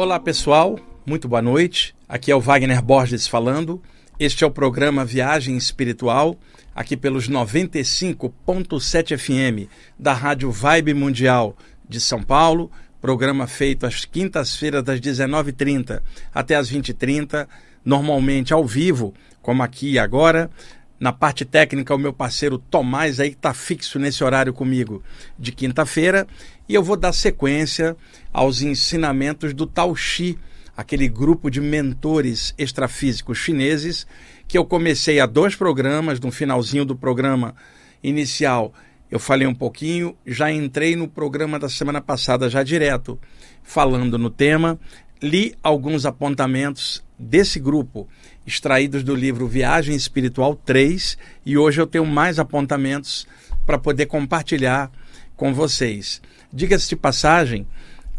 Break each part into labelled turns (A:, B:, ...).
A: Olá pessoal, muito boa noite. Aqui é o Wagner Borges falando. Este é o programa Viagem Espiritual, aqui pelos 95.7 FM da Rádio Vibe Mundial de São Paulo. Programa feito às quintas-feiras das 19h30 até às 20h30, normalmente ao vivo, como aqui e agora. Na parte técnica, o meu parceiro Tomás aí está fixo nesse horário comigo de quinta-feira. E eu vou dar sequência aos ensinamentos do Tao Xi, aquele grupo de mentores extrafísicos chineses que eu comecei a dois programas, no finalzinho do programa inicial eu falei um pouquinho, já entrei no programa da semana passada já direto, falando no tema, li alguns apontamentos desse grupo, extraídos do livro Viagem Espiritual 3, e hoje eu tenho mais apontamentos para poder compartilhar com vocês. Diga-se de passagem,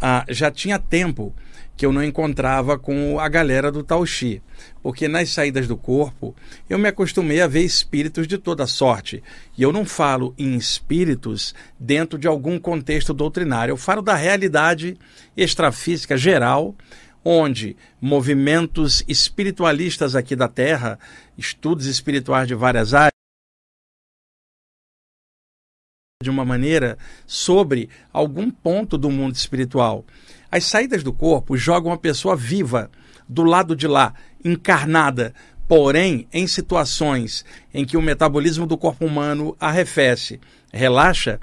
A: ah, já tinha tempo que eu não encontrava com a galera do Tauxi, porque nas saídas do corpo eu me acostumei a ver espíritos de toda sorte. E eu não falo em espíritos dentro de algum contexto doutrinário, eu falo da realidade extrafísica geral, onde movimentos espiritualistas aqui da Terra, estudos espirituais de várias áreas, de uma maneira sobre algum ponto do mundo espiritual. As saídas do corpo jogam a pessoa viva do lado de lá, encarnada, porém em situações em que o metabolismo do corpo humano arrefece, relaxa,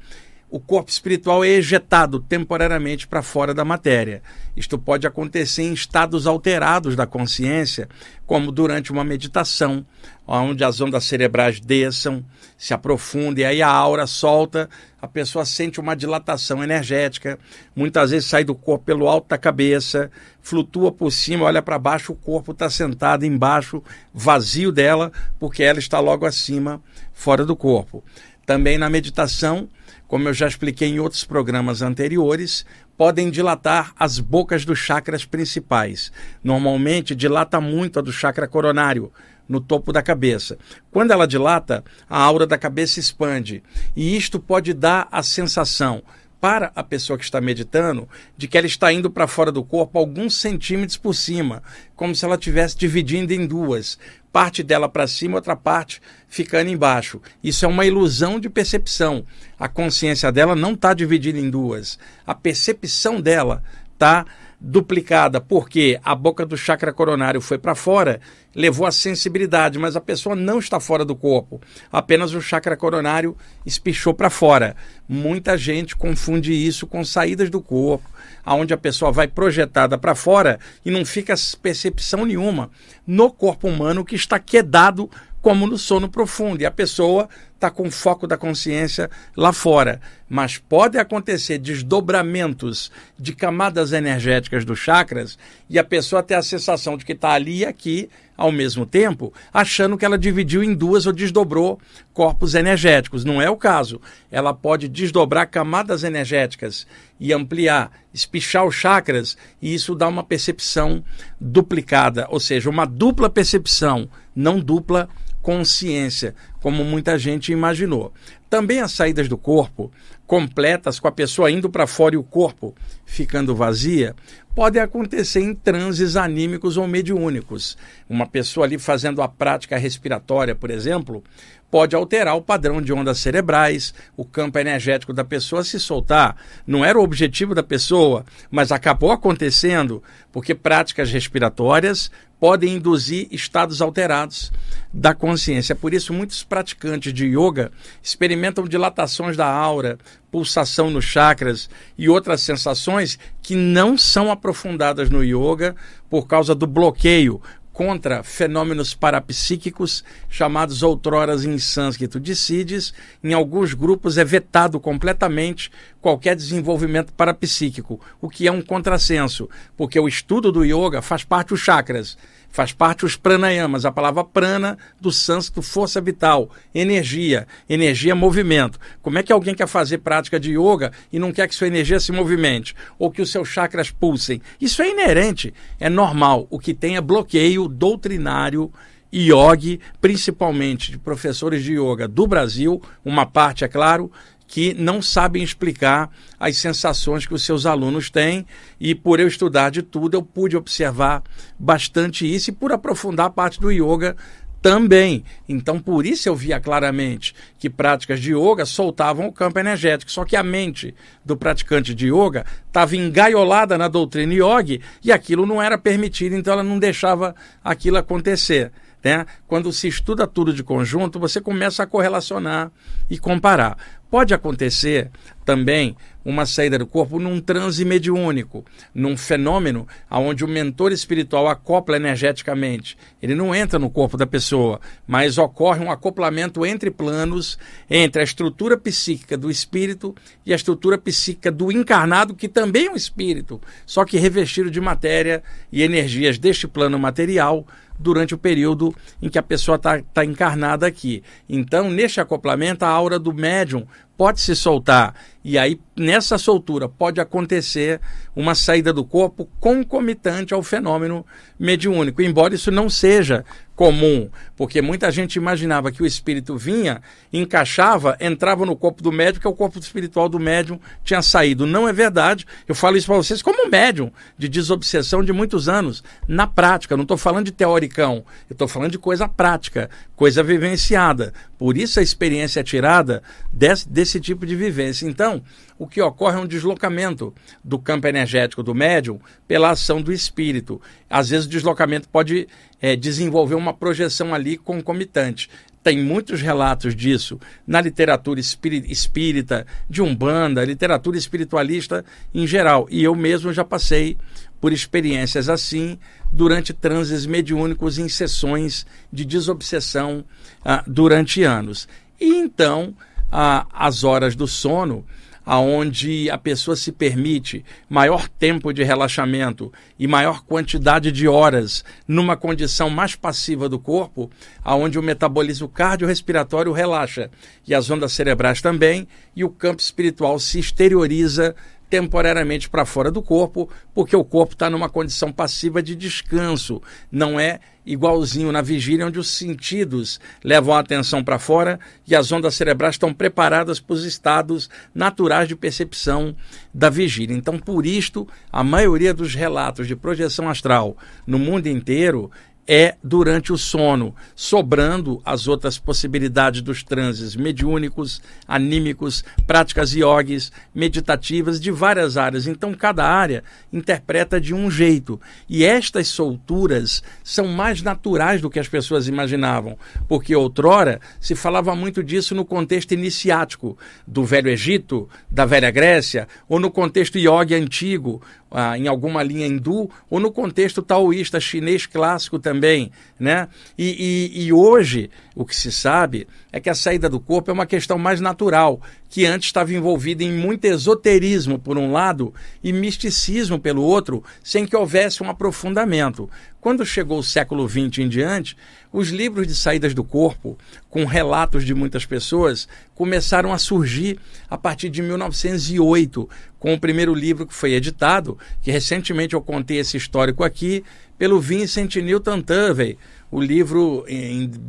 A: o corpo espiritual é ejetado temporariamente para fora da matéria. Isto pode acontecer em estados alterados da consciência, como durante uma meditação, onde as ondas cerebrais desçam, se aprofundem, e aí a aura solta, a pessoa sente uma dilatação energética, muitas vezes sai do corpo pelo alto da cabeça, flutua por cima, olha para baixo, o corpo está sentado embaixo, vazio dela, porque ela está logo acima, fora do corpo. Também na meditação, como eu já expliquei em outros programas anteriores, podem dilatar as bocas dos chakras principais. Normalmente dilata muito a do chakra coronário, no topo da cabeça. Quando ela dilata, a aura da cabeça expande, e isto pode dar a sensação para a pessoa que está meditando de que ela está indo para fora do corpo alguns centímetros por cima, como se ela estivesse dividindo em duas, parte dela para cima, outra parte ficando embaixo. Isso é uma ilusão de percepção. A consciência dela não está dividida em duas. A percepção dela está duplicada, porque a boca do chakra coronário foi para fora, levou a sensibilidade, mas a pessoa não está fora do corpo. Apenas o chakra coronário espichou para fora. Muita gente confunde isso com saídas do corpo, aonde a pessoa vai projetada para fora e não fica percepção nenhuma no corpo humano que está quedado como no sono profundo. E a pessoa está com o foco da consciência lá fora. Mas pode acontecer desdobramentos de camadas energéticas dos chakras e a pessoa ter a sensação de que está ali e aqui ao mesmo tempo, achando que ela dividiu em duas ou desdobrou corpos energéticos. Não é o caso. Ela pode desdobrar camadas energéticas e ampliar, espichar os chakras, e isso dá uma percepção duplicada, ou seja, uma dupla percepção, não dupla consciência, como muita gente imaginou. Também as saídas do corpo, completas com a pessoa indo para fora e o corpo ficando vazia, podem acontecer em transes anímicos ou mediúnicos. Uma pessoa ali fazendo a prática respiratória, por exemplo, pode alterar o padrão de ondas cerebrais, o campo energético da pessoa se soltar. Não era o objetivo da pessoa, mas acabou acontecendo porque práticas respiratórias podem induzir estados alterados da consciência. Por isso, muitos praticantes de yoga experimentam dilatações da aura, pulsação nos chakras e outras sensações que não são aprofundadas no yoga por causa do bloqueio contra fenômenos parapsíquicos chamados outroras em sânscrito de Siddhis. Em alguns grupos é vetado completamente qualquer desenvolvimento parapsíquico, o que é um contrassenso, porque o estudo do yoga faz parte dos chakras faz parte os pranayamas, a palavra prana do sânscrito, força vital, energia, energia movimento. Como é que alguém quer fazer prática de yoga e não quer que sua energia se movimente ou que os seus chakras pulsem? Isso é inerente, é normal. O que tem é bloqueio doutrinário yogi, principalmente de professores de yoga do Brasil, uma parte, é claro, que não sabem explicar as sensações que os seus alunos têm. E por eu estudar de tudo, eu pude observar bastante isso e por aprofundar a parte do yoga também. Então, por isso eu via claramente que práticas de yoga soltavam o campo energético. Só que a mente do praticante de yoga estava engaiolada na doutrina yoga e aquilo não era permitido, então ela não deixava aquilo acontecer. Né? Quando se estuda tudo de conjunto, você começa a correlacionar e comparar. Pode acontecer também uma saída do corpo num transe mediúnico, num fenômeno onde o mentor espiritual acopla energeticamente. Ele não entra no corpo da pessoa, mas ocorre um acoplamento entre planos, entre a estrutura psíquica do espírito e a estrutura psíquica do encarnado, que também é um espírito, só que revestido de matéria e energias deste plano material durante o período em que a pessoa está tá encarnada aqui. Então, neste acoplamento, a aura do médium pode se soltar. E aí, nessa soltura, pode acontecer uma saída do corpo concomitante ao fenômeno mediúnico, embora isso não seja comum, porque muita gente imaginava que o espírito vinha, encaixava, entrava no corpo do médium, que o corpo espiritual do médium tinha saído. Não é verdade. Eu falo isso para vocês como médium de desobsessão de muitos anos, na prática. Não estou falando de teoricão, eu estou falando de coisa prática, coisa vivenciada. Por isso a experiência é tirada desse tipo de vivência. Então, o que ocorre é um deslocamento do campo energético do médium pela ação do espírito. Às vezes o deslocamento pode é, desenvolver uma projeção ali concomitante. Tem muitos relatos disso na literatura espírita, de Umbanda, literatura espiritualista em geral. E eu mesmo já passei por experiências assim durante transes mediúnicos em sessões de desobsessão ah, durante anos. E então, as horas do sono aonde a pessoa se permite maior tempo de relaxamento e maior quantidade de horas numa condição mais passiva do corpo, aonde o metabolismo cardiorrespiratório relaxa. E as ondas cerebrais também, e o campo espiritual se exterioriza temporariamente para fora do corpo, porque o corpo está numa condição passiva de descanso, não é igualzinho na vigília, onde os sentidos levam a atenção para fora e as ondas cerebrais estão preparadas para os estados naturais de percepção da vigília. Então, por isto, a maioria dos relatos de projeção astral no mundo inteiro é durante o sono, sobrando as outras possibilidades dos transes mediúnicos, anímicos, práticas iogues, meditativas de várias áreas. Então, cada área interpreta de um jeito. E estas solturas são mais naturais do que as pessoas imaginavam, porque outrora se falava muito disso no contexto iniciático do Velho Egito, da Velha Grécia, ou no contexto yoga antigo, ah, em alguma linha hindu, ou no contexto taoísta chinês clássico também. Né? E, e, e hoje, o que se sabe é que a saída do corpo é uma questão mais natural, que antes estava envolvida em muito esoterismo, por um lado, e misticismo pelo outro, sem que houvesse um aprofundamento. Quando chegou o século XX em diante, os livros de saídas do corpo, com relatos de muitas pessoas, começaram a surgir a partir de 1908, com o primeiro livro que foi editado, que recentemente eu contei esse histórico aqui, pelo Vincent Newton Turvey, o livro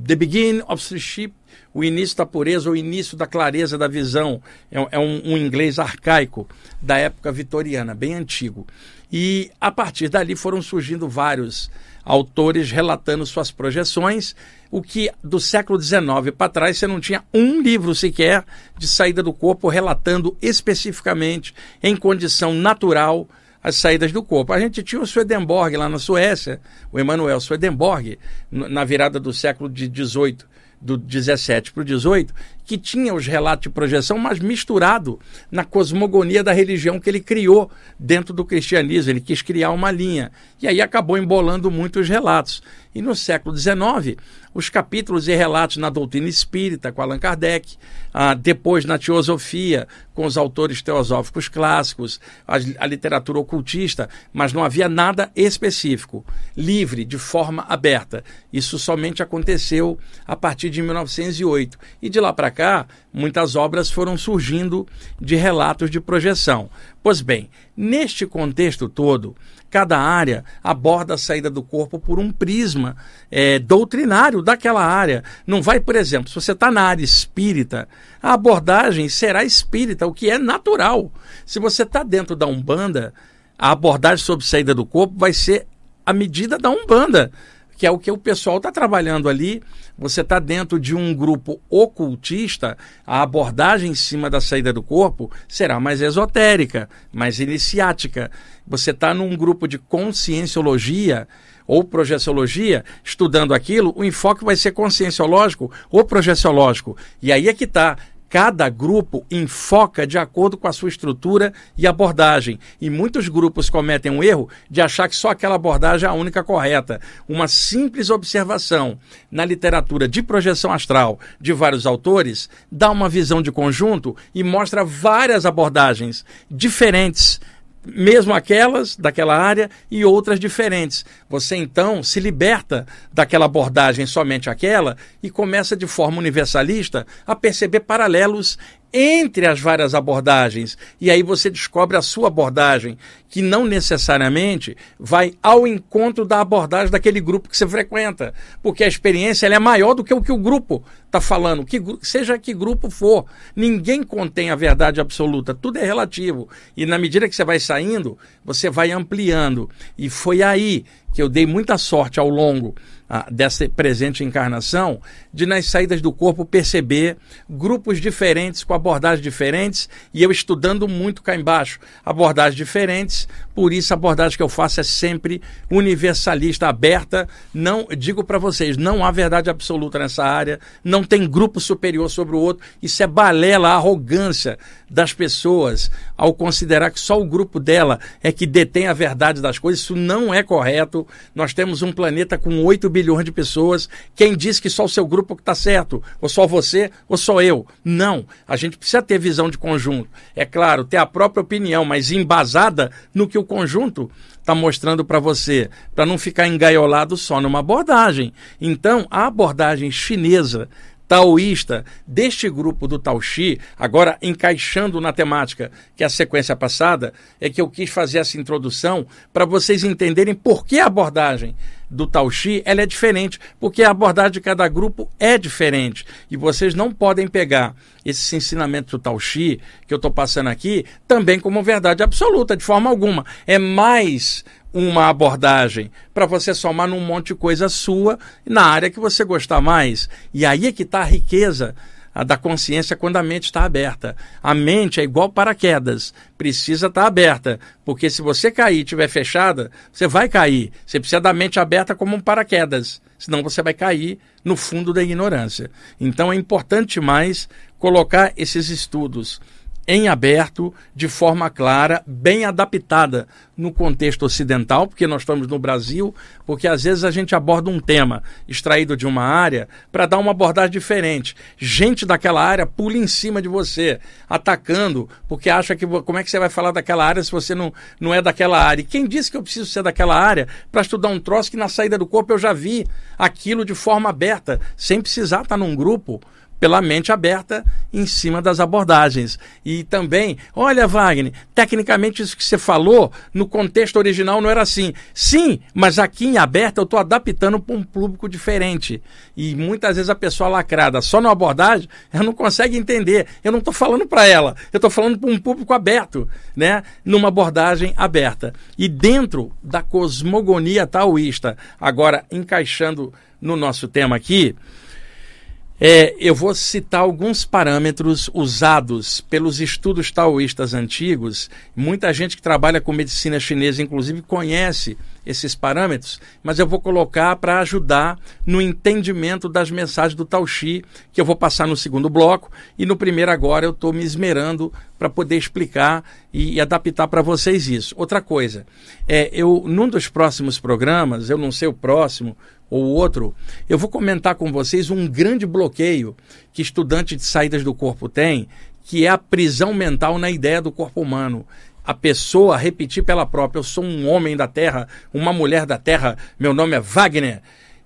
A: The Beginning of Sleep, o início da pureza, o início da clareza da visão. É, é um, um inglês arcaico da época vitoriana, bem antigo. E a partir dali foram surgindo vários autores relatando suas projeções, o que do século XIX para trás você não tinha um livro sequer de saída do corpo relatando especificamente, em condição natural, as saídas do corpo. A gente tinha o Swedenborg lá na Suécia, o Emanuel Swedenborg, na virada do século XVIII, do 17 para o 18, que tinha os relatos de projeção, mas misturado na cosmogonia da religião que ele criou dentro do cristianismo. Ele quis criar uma linha. E aí acabou embolando muitos relatos. E no século XIX, os capítulos e relatos na doutrina espírita, com Allan Kardec, ah, depois na teosofia, com os autores teosóficos clássicos, a, a literatura ocultista, mas não havia nada específico, livre, de forma aberta. Isso somente aconteceu a partir de 1908. E de lá para cá, muitas obras foram surgindo de relatos de projeção. Pois bem, neste contexto todo, cada área aborda a saída do corpo por um prisma é, doutrinário daquela área. Não vai, por exemplo, se você está na área espírita, a abordagem será espírita, o que é natural. Se você está dentro da Umbanda, a abordagem sobre saída do corpo vai ser a medida da Umbanda que é o que o pessoal está trabalhando ali. Você está dentro de um grupo ocultista, a abordagem em cima da saída do corpo será mais esotérica, mais iniciática. Você está num grupo de conscienciologia ou projeciologia, estudando aquilo, o enfoque vai ser conscienciológico ou projeciológico. E aí é que está Cada grupo enfoca de acordo com a sua estrutura e abordagem. E muitos grupos cometem um erro de achar que só aquela abordagem é a única correta. Uma simples observação na literatura de projeção astral de vários autores dá uma visão de conjunto e mostra várias abordagens diferentes mesmo aquelas daquela área e outras diferentes. Você então se liberta daquela abordagem somente aquela e começa de forma universalista a perceber paralelos entre as várias abordagens. E aí você descobre a sua abordagem, que não necessariamente vai ao encontro da abordagem daquele grupo que você frequenta. Porque a experiência é maior do que o que o grupo está falando, que, seja que grupo for. Ninguém contém a verdade absoluta, tudo é relativo. E na medida que você vai saindo, você vai ampliando. E foi aí que eu dei muita sorte ao longo dessa presente encarnação, de nas saídas do corpo perceber grupos diferentes, com abordagens diferentes, e eu estudando muito cá embaixo, abordagens diferentes, por isso a abordagem que eu faço é sempre universalista, aberta. Não digo para vocês, não há verdade absoluta nessa área, não tem grupo superior sobre o outro. Isso é balela, arrogância das pessoas ao considerar que só o grupo dela é que detém a verdade das coisas. Isso não é correto. Nós temos um planeta com 8 bilhões de pessoas. Quem diz que só o seu grupo que está certo? Ou só você, ou só eu? Não. A gente precisa ter visão de conjunto. É claro, ter a própria opinião, mas embasada no que o conjunto está mostrando para você, para não ficar engaiolado só numa abordagem. Então, a abordagem chinesa taoísta deste grupo do Taoxi, agora encaixando na temática que é a sequência passada, é que eu quis fazer essa introdução para vocês entenderem por que a abordagem do Taoxi ela é diferente, porque a abordagem de cada grupo é diferente. E vocês não podem pegar esses ensinamentos do Taoxi que eu estou passando aqui também como verdade absoluta, de forma alguma. É mais uma abordagem para você somar num monte de coisa sua na área que você gostar mais. E aí é que está a riqueza da consciência quando a mente está aberta. A mente é igual paraquedas, precisa estar tá aberta, porque se você cair e estiver fechada, você vai cair. Você precisa da mente aberta como um paraquedas, senão você vai cair no fundo da ignorância. Então é importante mais colocar esses estudos em aberto, de forma clara, bem adaptada no contexto ocidental, porque nós estamos no Brasil, porque às vezes a gente aborda um tema extraído de uma área para dar uma abordagem diferente. Gente daquela área pula em cima de você, atacando, porque acha que como é que você vai falar daquela área se você não, não é daquela área? E quem disse que eu preciso ser daquela área para estudar um troço que na saída do corpo eu já vi aquilo de forma aberta, sem precisar estar num grupo? Pela mente aberta em cima das abordagens. E também, olha, Wagner, tecnicamente isso que você falou, no contexto original não era assim. Sim, mas aqui em aberta eu estou adaptando para um público diferente. E muitas vezes a pessoa lacrada só na abordagem, ela não consegue entender. Eu não estou falando para ela, eu estou falando para um público aberto, né? numa abordagem aberta. E dentro da cosmogonia taoísta, agora encaixando no nosso tema aqui, é, eu vou citar alguns parâmetros usados pelos estudos taoístas antigos. Muita gente que trabalha com medicina chinesa, inclusive, conhece esses parâmetros, mas eu vou colocar para ajudar no entendimento das mensagens do Tao Xi, que eu vou passar no segundo bloco, e no primeiro agora eu estou me esmerando para poder explicar e, e adaptar para vocês isso. Outra coisa, é, eu num dos próximos programas, eu não sei o próximo, ou outro, eu vou comentar com vocês um grande bloqueio que estudante de saídas do corpo tem, que é a prisão mental na ideia do corpo humano. A pessoa repetir pela própria: eu sou um homem da terra, uma mulher da terra, meu nome é Wagner.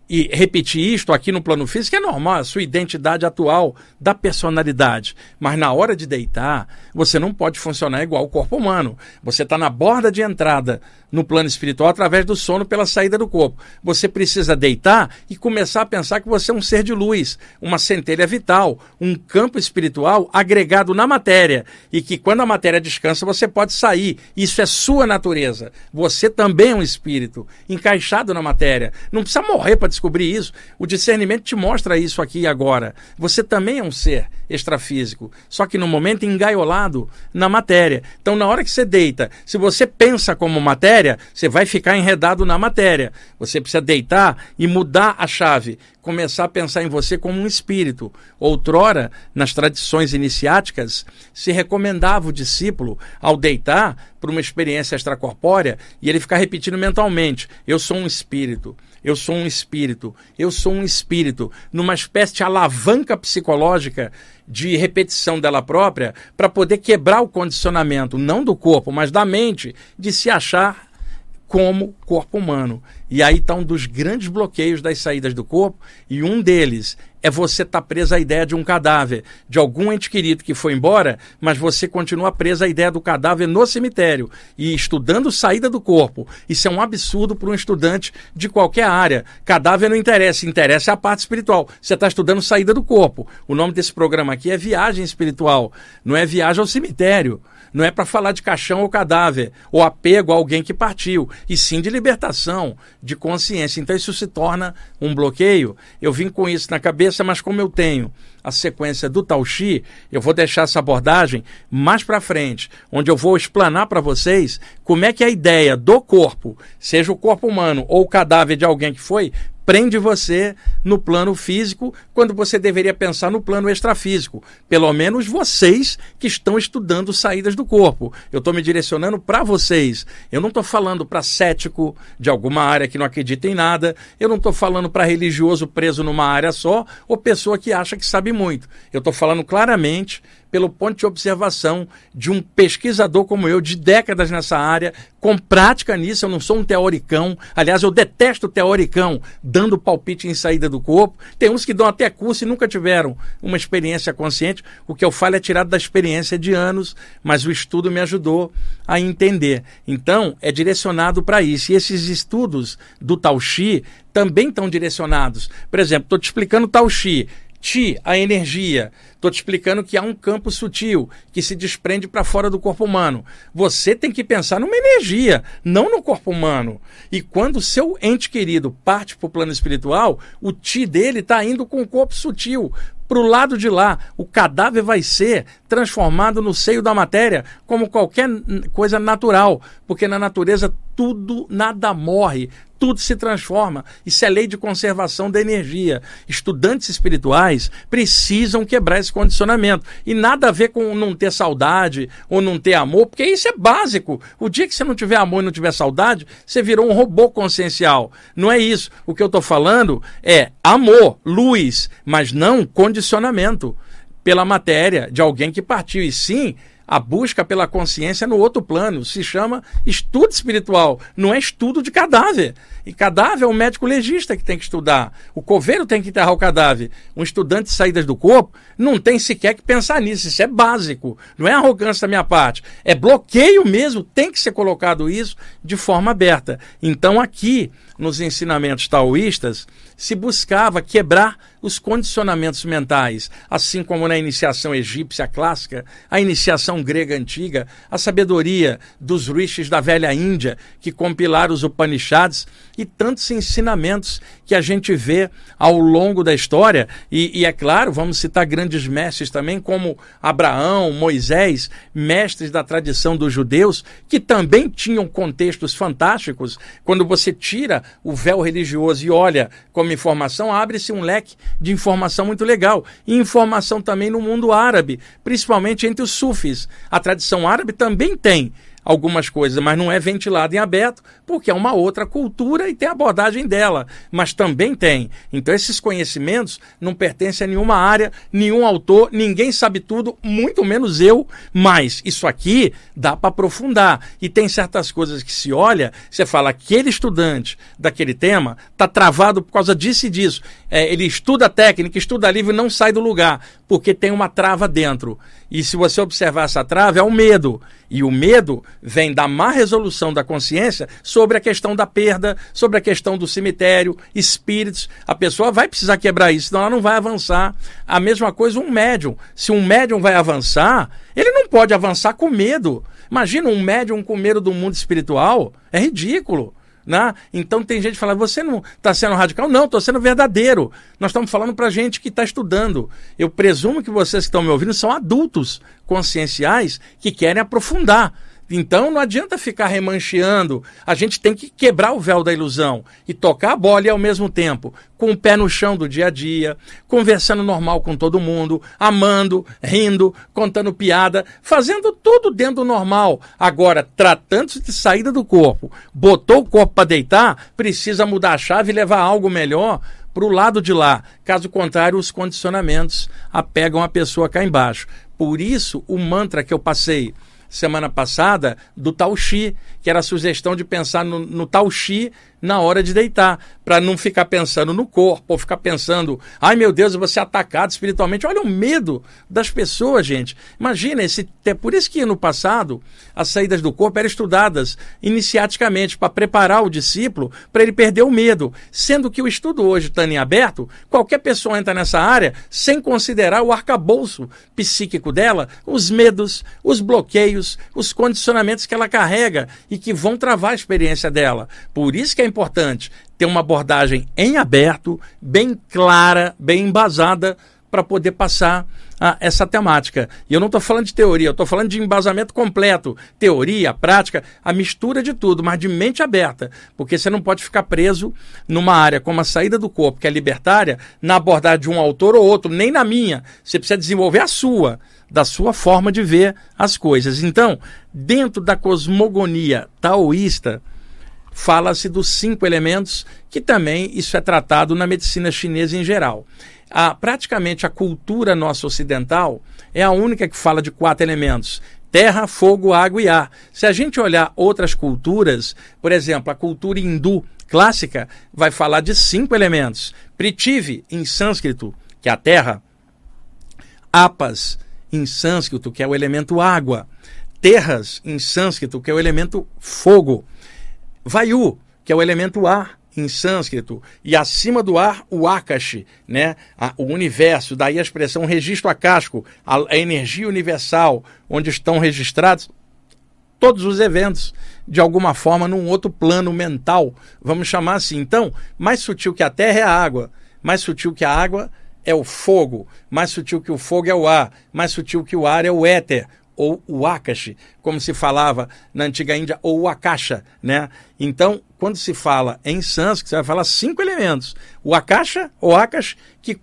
A: e repetir isto aqui no plano físico é normal, a sua identidade atual da personalidade. Mas na hora de deitar, você não pode funcionar igual o corpo humano. Você está na borda de entrada no plano espiritual através do sono pela saída do corpo. Você precisa deitar e começar a pensar que você é um ser de luz, uma centelha vital, um campo espiritual agregado na matéria e que quando a matéria descansa você pode sair. Isso é sua natureza. Você também é um espírito encaixado na matéria. Não precisa morrer para descobrir isso. O discernimento te mostra isso aqui e agora. Você também é um ser extrafísico, só que no momento engaiolado na matéria. Então, na hora que você deita, se você pensa como matéria, você vai ficar enredado na matéria. Você precisa deitar e mudar a chave, começar a pensar em você como um espírito. Outrora, nas tradições iniciáticas, se recomendava o discípulo, ao deitar, para uma experiência extracorpórea, e ele ficar repetindo mentalmente: Eu sou um espírito eu sou um espírito, eu sou um espírito, numa espécie de alavanca psicológica de repetição dela própria, para poder quebrar o condicionamento, não do corpo, mas da mente, de se achar como corpo humano. E aí está um dos grandes bloqueios das saídas do corpo, e um deles é você estar tá preso à ideia de um cadáver, de algum ente querido que foi embora, mas você continua preso à ideia do cadáver no cemitério e estudando saída do corpo. Isso é um absurdo para um estudante de qualquer área. Cadáver não interessa, interessa a parte espiritual. Você está estudando saída do corpo. O nome desse programa aqui é Viagem Espiritual, não é Viagem ao Cemitério. Não é para falar de caixão ou cadáver, ou apego a alguém que partiu, e sim de libertação, de consciência. Então isso se torna um bloqueio. Eu vim com isso na cabeça, mas como eu tenho a sequência do Tauxi, eu vou deixar essa abordagem mais para frente, onde eu vou explanar para vocês como é que a ideia do corpo, seja o corpo humano ou o cadáver de alguém que foi, prende você no plano físico, quando você deveria pensar no plano extrafísico. Pelo menos vocês que estão estudando saídas do corpo. Eu estou me direcionando para vocês. Eu não estou falando para cético de alguma área que não acredita em nada. Eu não estou falando para religioso preso numa área só ou pessoa que acha que sabe muito. Eu estou falando claramente pelo ponto de observação de um pesquisador como eu, de décadas nessa área, com prática nisso. Eu não sou um teoricão. Aliás, eu detesto teoricão dando palpite em saída do corpo. Tem uns que dão até curso e nunca tiveram uma experiência consciente. O que eu falo é tirado da experiência de anos, mas o estudo me ajudou a entender. Então, é direcionado para isso. E esses estudos do Tao também estão direcionados. Por exemplo, estou te explicando Tao Chi. Ti, a energia. Estou te explicando que há um campo sutil que se desprende para fora do corpo humano. Você tem que pensar numa energia, não no corpo humano. E quando o seu ente querido parte para o plano espiritual, o ti dele está indo com o corpo sutil para o lado de lá. O cadáver vai ser transformado no seio da matéria como qualquer coisa natural, porque na natureza tudo, nada morre, tudo se transforma. Isso é lei de conservação da energia. Estudantes espirituais precisam quebrar esse condicionamento. E nada a ver com não ter saudade ou não ter amor, porque isso é básico. O dia que você não tiver amor e não tiver saudade, você virou um robô consciencial. Não é isso. O que eu estou falando é amor, luz, mas não condicionamento pela matéria de alguém que partiu. E sim a busca pela consciência no outro plano. Se chama estudo espiritual, não é estudo de cadáver. E cadáver é o médico legista que tem que estudar. O coveiro tem que enterrar o cadáver. Um estudante de saídas do corpo não tem sequer que pensar nisso. Isso é básico. Não é arrogância da minha parte. É bloqueio mesmo. Tem que ser colocado isso de forma aberta. Então, aqui, nos ensinamentos taoístas, se buscava quebrar os condicionamentos mentais, assim como na iniciação egípcia clássica, a iniciação grega antiga, a sabedoria dos rishis da velha Índia, que compilaram os Upanishads, e tantos ensinamentos que a gente vê ao longo da história. E, e, é claro, vamos citar grandes mestres também, como Abraão, Moisés, mestres da tradição dos judeus, que também tinham contextos fantásticos. Quando você tira o véu religioso e olha como informação, abre-se um leque de informação muito legal. E informação também no mundo árabe, principalmente entre os sufis. A tradição árabe também tem algumas coisas, mas não é ventilado em aberto, porque é uma outra cultura e tem a abordagem dela, mas também tem. Então esses conhecimentos não pertencem a nenhuma área, nenhum autor, ninguém sabe tudo, muito menos eu, mas isso aqui dá para aprofundar. E tem certas coisas que se olha, você fala, aquele estudante daquele tema está travado por causa disso e disso. É, ele estuda técnica, estuda livro e não sai do lugar, porque tem uma trava dentro. E se você observar essa trava, é o medo. E o medo vem da má resolução da consciência sobre a questão da perda, sobre a questão do cemitério, espíritos. A pessoa vai precisar quebrar isso, senão ela não vai avançar. A mesma coisa um médium. Se um médium vai avançar, ele não pode avançar com medo. Imagina um médium com medo do mundo espiritual. É ridículo. Né? Então tem gente que fala, você não está sendo radical? Não, estou sendo verdadeiro. Nós estamos falando para gente que está estudando. Eu presumo que vocês que estão me ouvindo são adultos conscienciais que querem aprofundar. Então não adianta ficar remancheando. A gente tem que quebrar o véu da ilusão e tocar a bola e ao mesmo tempo com o pé no chão do dia a dia, conversando normal com todo mundo, amando, rindo, contando piada, fazendo tudo dentro do normal. Agora, tratando-se de saída do corpo, botou o corpo para deitar, precisa mudar a chave e levar algo melhor para o lado de lá. Caso contrário, os condicionamentos apegam a pessoa cá embaixo. Por isso, o mantra que eu passei semana passada do Tao Chi, que era a sugestão de pensar no, no Tao Chi na hora de deitar, para não ficar pensando no corpo, ou ficar pensando, ai meu Deus, eu vou ser atacado espiritualmente. Olha o medo das pessoas, gente. Imagina, esse, é por isso que no passado as saídas do corpo eram estudadas iniciaticamente para preparar o discípulo para ele perder o medo. Sendo que o estudo hoje está em aberto, qualquer pessoa entra nessa área sem considerar o arcabouço psíquico dela, os medos, os bloqueios, os condicionamentos que ela carrega e que vão travar a experiência dela. Por isso que é importante ter uma abordagem em aberto, bem clara, bem embasada, para poder passar a, essa temática. E eu não estou falando de teoria, eu estou falando de embasamento completo. Teoria, prática, a mistura de tudo, mas de mente aberta. Porque você não pode ficar preso numa área como a saída do corpo, que é libertária, na abordagem de um autor ou outro, nem na minha. Você precisa desenvolver a sua, da sua forma de ver as coisas. Então, dentro da cosmogonia taoísta, fala-se dos cinco elementos, que também isso é tratado na medicina chinesa em geral. A, praticamente a cultura nossa ocidental é a única que fala de quatro elementos: terra, fogo, água e ar. Se a gente olhar outras culturas, por exemplo, a cultura hindu clássica vai falar de cinco elementos: Prithvi, em sânscrito, que é a terra, apas, em sânscrito, que é o elemento água, terras, em sânscrito, que é o elemento fogo, Vayu, que é o elemento ar em sânscrito, e acima do ar, o Akash, né? o universo, daí a expressão registro acásco, a, energia universal, onde estão registrados todos os eventos, de alguma forma, num outro plano mental, vamos chamar assim. Então, mais sutil que a terra é a água, mais sutil que a água é o fogo, mais sutil que o fogo é o ar, mais sutil que o ar é o éter, ou o Akash, como se falava na antiga Índia, ou o Akasha, né? Então, quando se fala em sânscrito, você vai falar cinco elementos. O Akasha, o Akash, que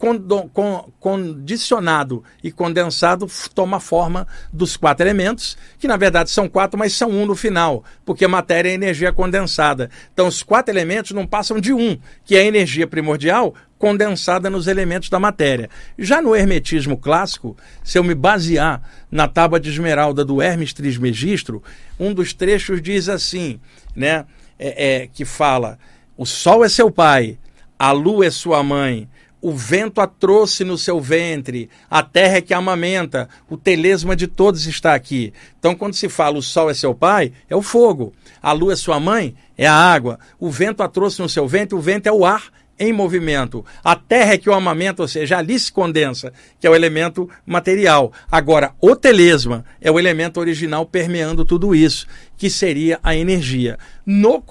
A: condicionado e condensado toma a forma dos quatro elementos, que na verdade são quatro, mas são um no final, porque a matéria é energia condensada. Então, os quatro elementos não passam de um, que é a energia primordial, condensada nos elementos da matéria. Já no hermetismo clássico, se eu me basear na tábua de esmeralda do Hermes Trismegistro, um dos trechos diz assim, né, é, é, que fala: o sol é seu pai, a lua é sua mãe, o vento a trouxe no seu ventre, a terra é que amamenta, o telesma de todos está aqui. Então, quando se fala o sol é seu pai, é o fogo, a lua é sua mãe, é a água, o vento a trouxe no seu ventre, o vento é o ar em movimento. A terra é que o amamenta, ou seja, ali se condensa, que é o elemento material. Agora, o telesma é o elemento original permeando tudo isso, que seria a energia. No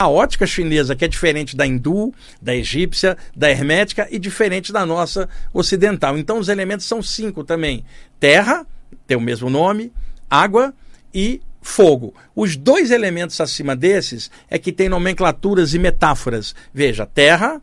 A: a ótica chinesa, que é diferente da hindu, da egípcia, da hermética e diferente da nossa ocidental. Então, os elementos são cinco também: terra, tem o mesmo nome, água e fogo. Os dois elementos acima desses é que tem nomenclaturas e metáforas. Veja, terra,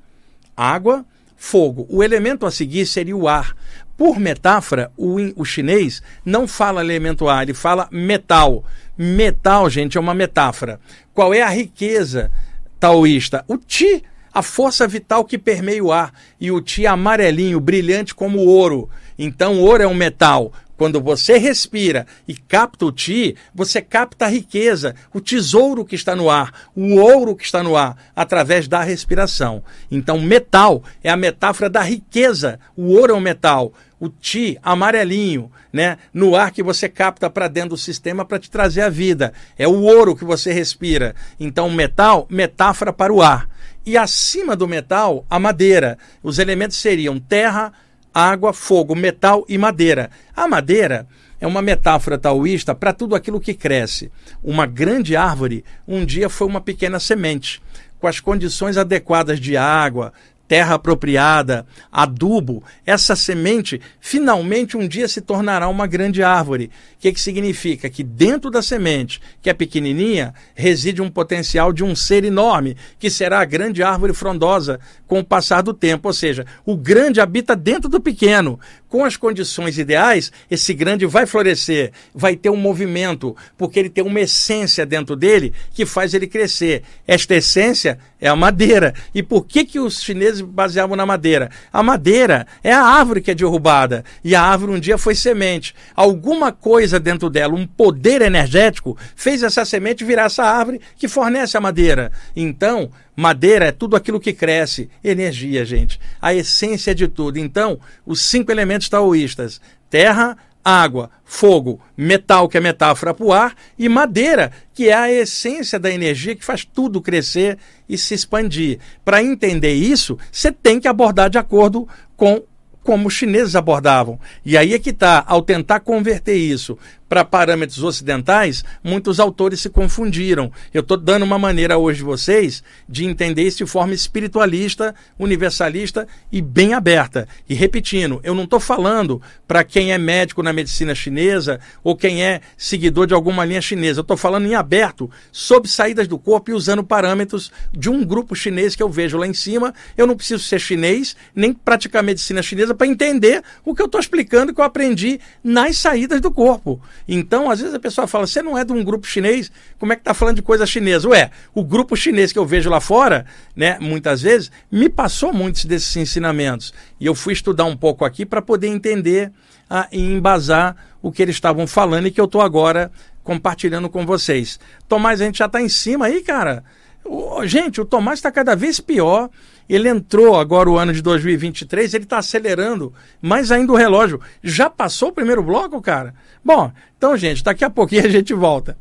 A: água, fogo. O elemento a seguir seria o ar. Por metáfora, o, o chinês não fala elemento ar, ele fala metal. Metal, gente, é uma metáfora. Qual é a riqueza taoísta? O Ti, a força vital que permeia o ar. E o Ti amarelinho, brilhante como ouro. Então, ouro é um metal. Quando você respira e capta o ti, você capta a riqueza, o tesouro que está no ar, o ouro que está no ar, através da respiração. Então, metal é a metáfora da riqueza. O ouro é um metal. O ti, amarelinho, né, no ar que você capta para dentro do sistema para te trazer a vida. É o ouro que você respira. Então, metal, metáfora para o ar. E acima do metal, a madeira. Os elementos seriam terra, água, fogo, metal e madeira. A madeira é uma metáfora taoísta para tudo aquilo que cresce. Uma grande árvore um dia foi uma pequena semente. Com as condições adequadas de água, terra apropriada, adubo, essa semente finalmente um dia se tornará uma grande árvore. O que, que significa? Que dentro da semente, que é pequenininha, reside um potencial de um ser enorme, que será a grande árvore frondosa com o passar do tempo. Ou seja, o grande habita dentro do pequeno. Com as condições ideais, esse grande vai florescer, vai ter um movimento, porque ele tem uma essência dentro dele que faz ele crescer. Esta essência é a madeira. E por que, que os chineses baseavam na madeira? A madeira é a árvore que é derrubada. E a árvore um dia foi semente. Alguma coisa dentro dela, um poder energético, fez essa semente virar essa árvore que fornece a madeira. Então, madeira é tudo aquilo que cresce. Energia, gente. A essência de tudo. Então, os cinco elementos taoístas: terra, água, fogo, metal, que é metáfora para o ar, e madeira, que é a essência da energia que faz tudo crescer e se expandir. Para entender isso, você tem que abordar de acordo com como os chineses abordavam. E aí é que está, ao tentar converter isso para parâmetros ocidentais, muitos autores se confundiram. Eu estou dando uma maneira hoje vocês de entender isso de forma espiritualista, universalista e bem aberta. E repetindo, eu não estou falando para quem é médico na medicina chinesa ou quem é seguidor de alguma linha chinesa. Eu estou falando em aberto sobre saídas do corpo e usando parâmetros de um grupo chinês que eu vejo lá em cima. Eu não preciso ser chinês nem praticar medicina chinesa para entender o que eu estou explicando que eu aprendi nas saídas do corpo. Então, às vezes a pessoa fala: você não é de um grupo chinês, como é que está falando de coisa chinesa? Ué, o grupo chinês que eu vejo lá fora, né, muitas vezes, me passou muitos desses ensinamentos. E eu fui estudar um pouco aqui para poder entender ah, e embasar o que eles estavam falando e que eu estou agora compartilhando com vocês. Tomás, a gente já está em cima aí, cara. O, gente, o Tomás está cada vez pior. Ele entrou agora o ano de 2023, ele está acelerando mais ainda o relógio. Já passou o primeiro bloco, cara? Bom, então, gente, daqui a pouquinho a gente volta.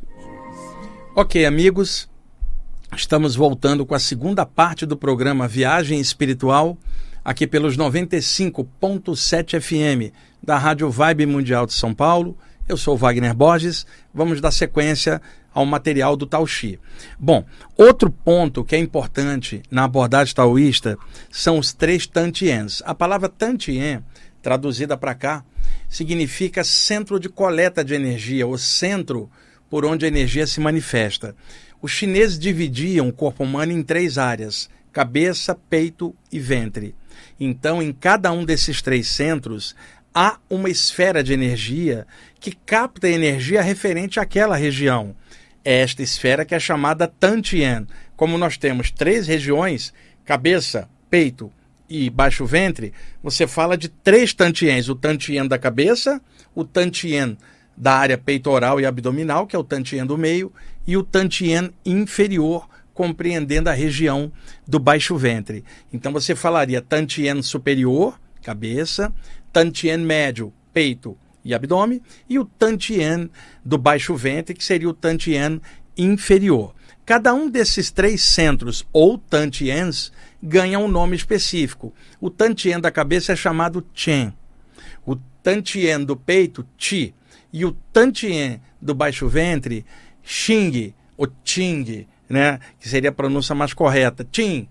A: Ok, amigos, estamos voltando com a segunda parte do programa Viagem Espiritual, aqui pelos 95.7 FM da Rádio Vibe Mundial de São Paulo. Eu sou Wagner Borges. Vamos dar sequência ao material do Tao Xi. Bom, outro ponto que é importante na abordagem taoísta são os três Tantiens. A palavra Tantien, traduzida para cá, significa centro de coleta de energia, ou centro por onde a energia se manifesta. Os chineses dividiam o corpo humano em três áreas: cabeça, peito e ventre. Então, em cada um desses três centros, há uma esfera de energia que capta energia referente àquela região esta esfera que é chamada Tantien. Como nós temos três regiões, cabeça, peito e baixo ventre, você fala de três Tantiens: o Tantien da cabeça, o Tantien da área peitoral e abdominal, que é o Tantien do meio, e o Tantien inferior, compreendendo a região do baixo ventre. Então você falaria Tantien superior, cabeça, Tantien médio, peito, e abdômen, e o Tantien do baixo ventre, que seria o Tantien inferior. Cada um desses três centros, ou Tantiens, ganha um nome específico. O Tantien da cabeça é chamado Chen. O Tantien do peito, Ti. E o Tantien do baixo ventre, Xing, ou Ting, né? que seria a pronúncia mais correta. Tim,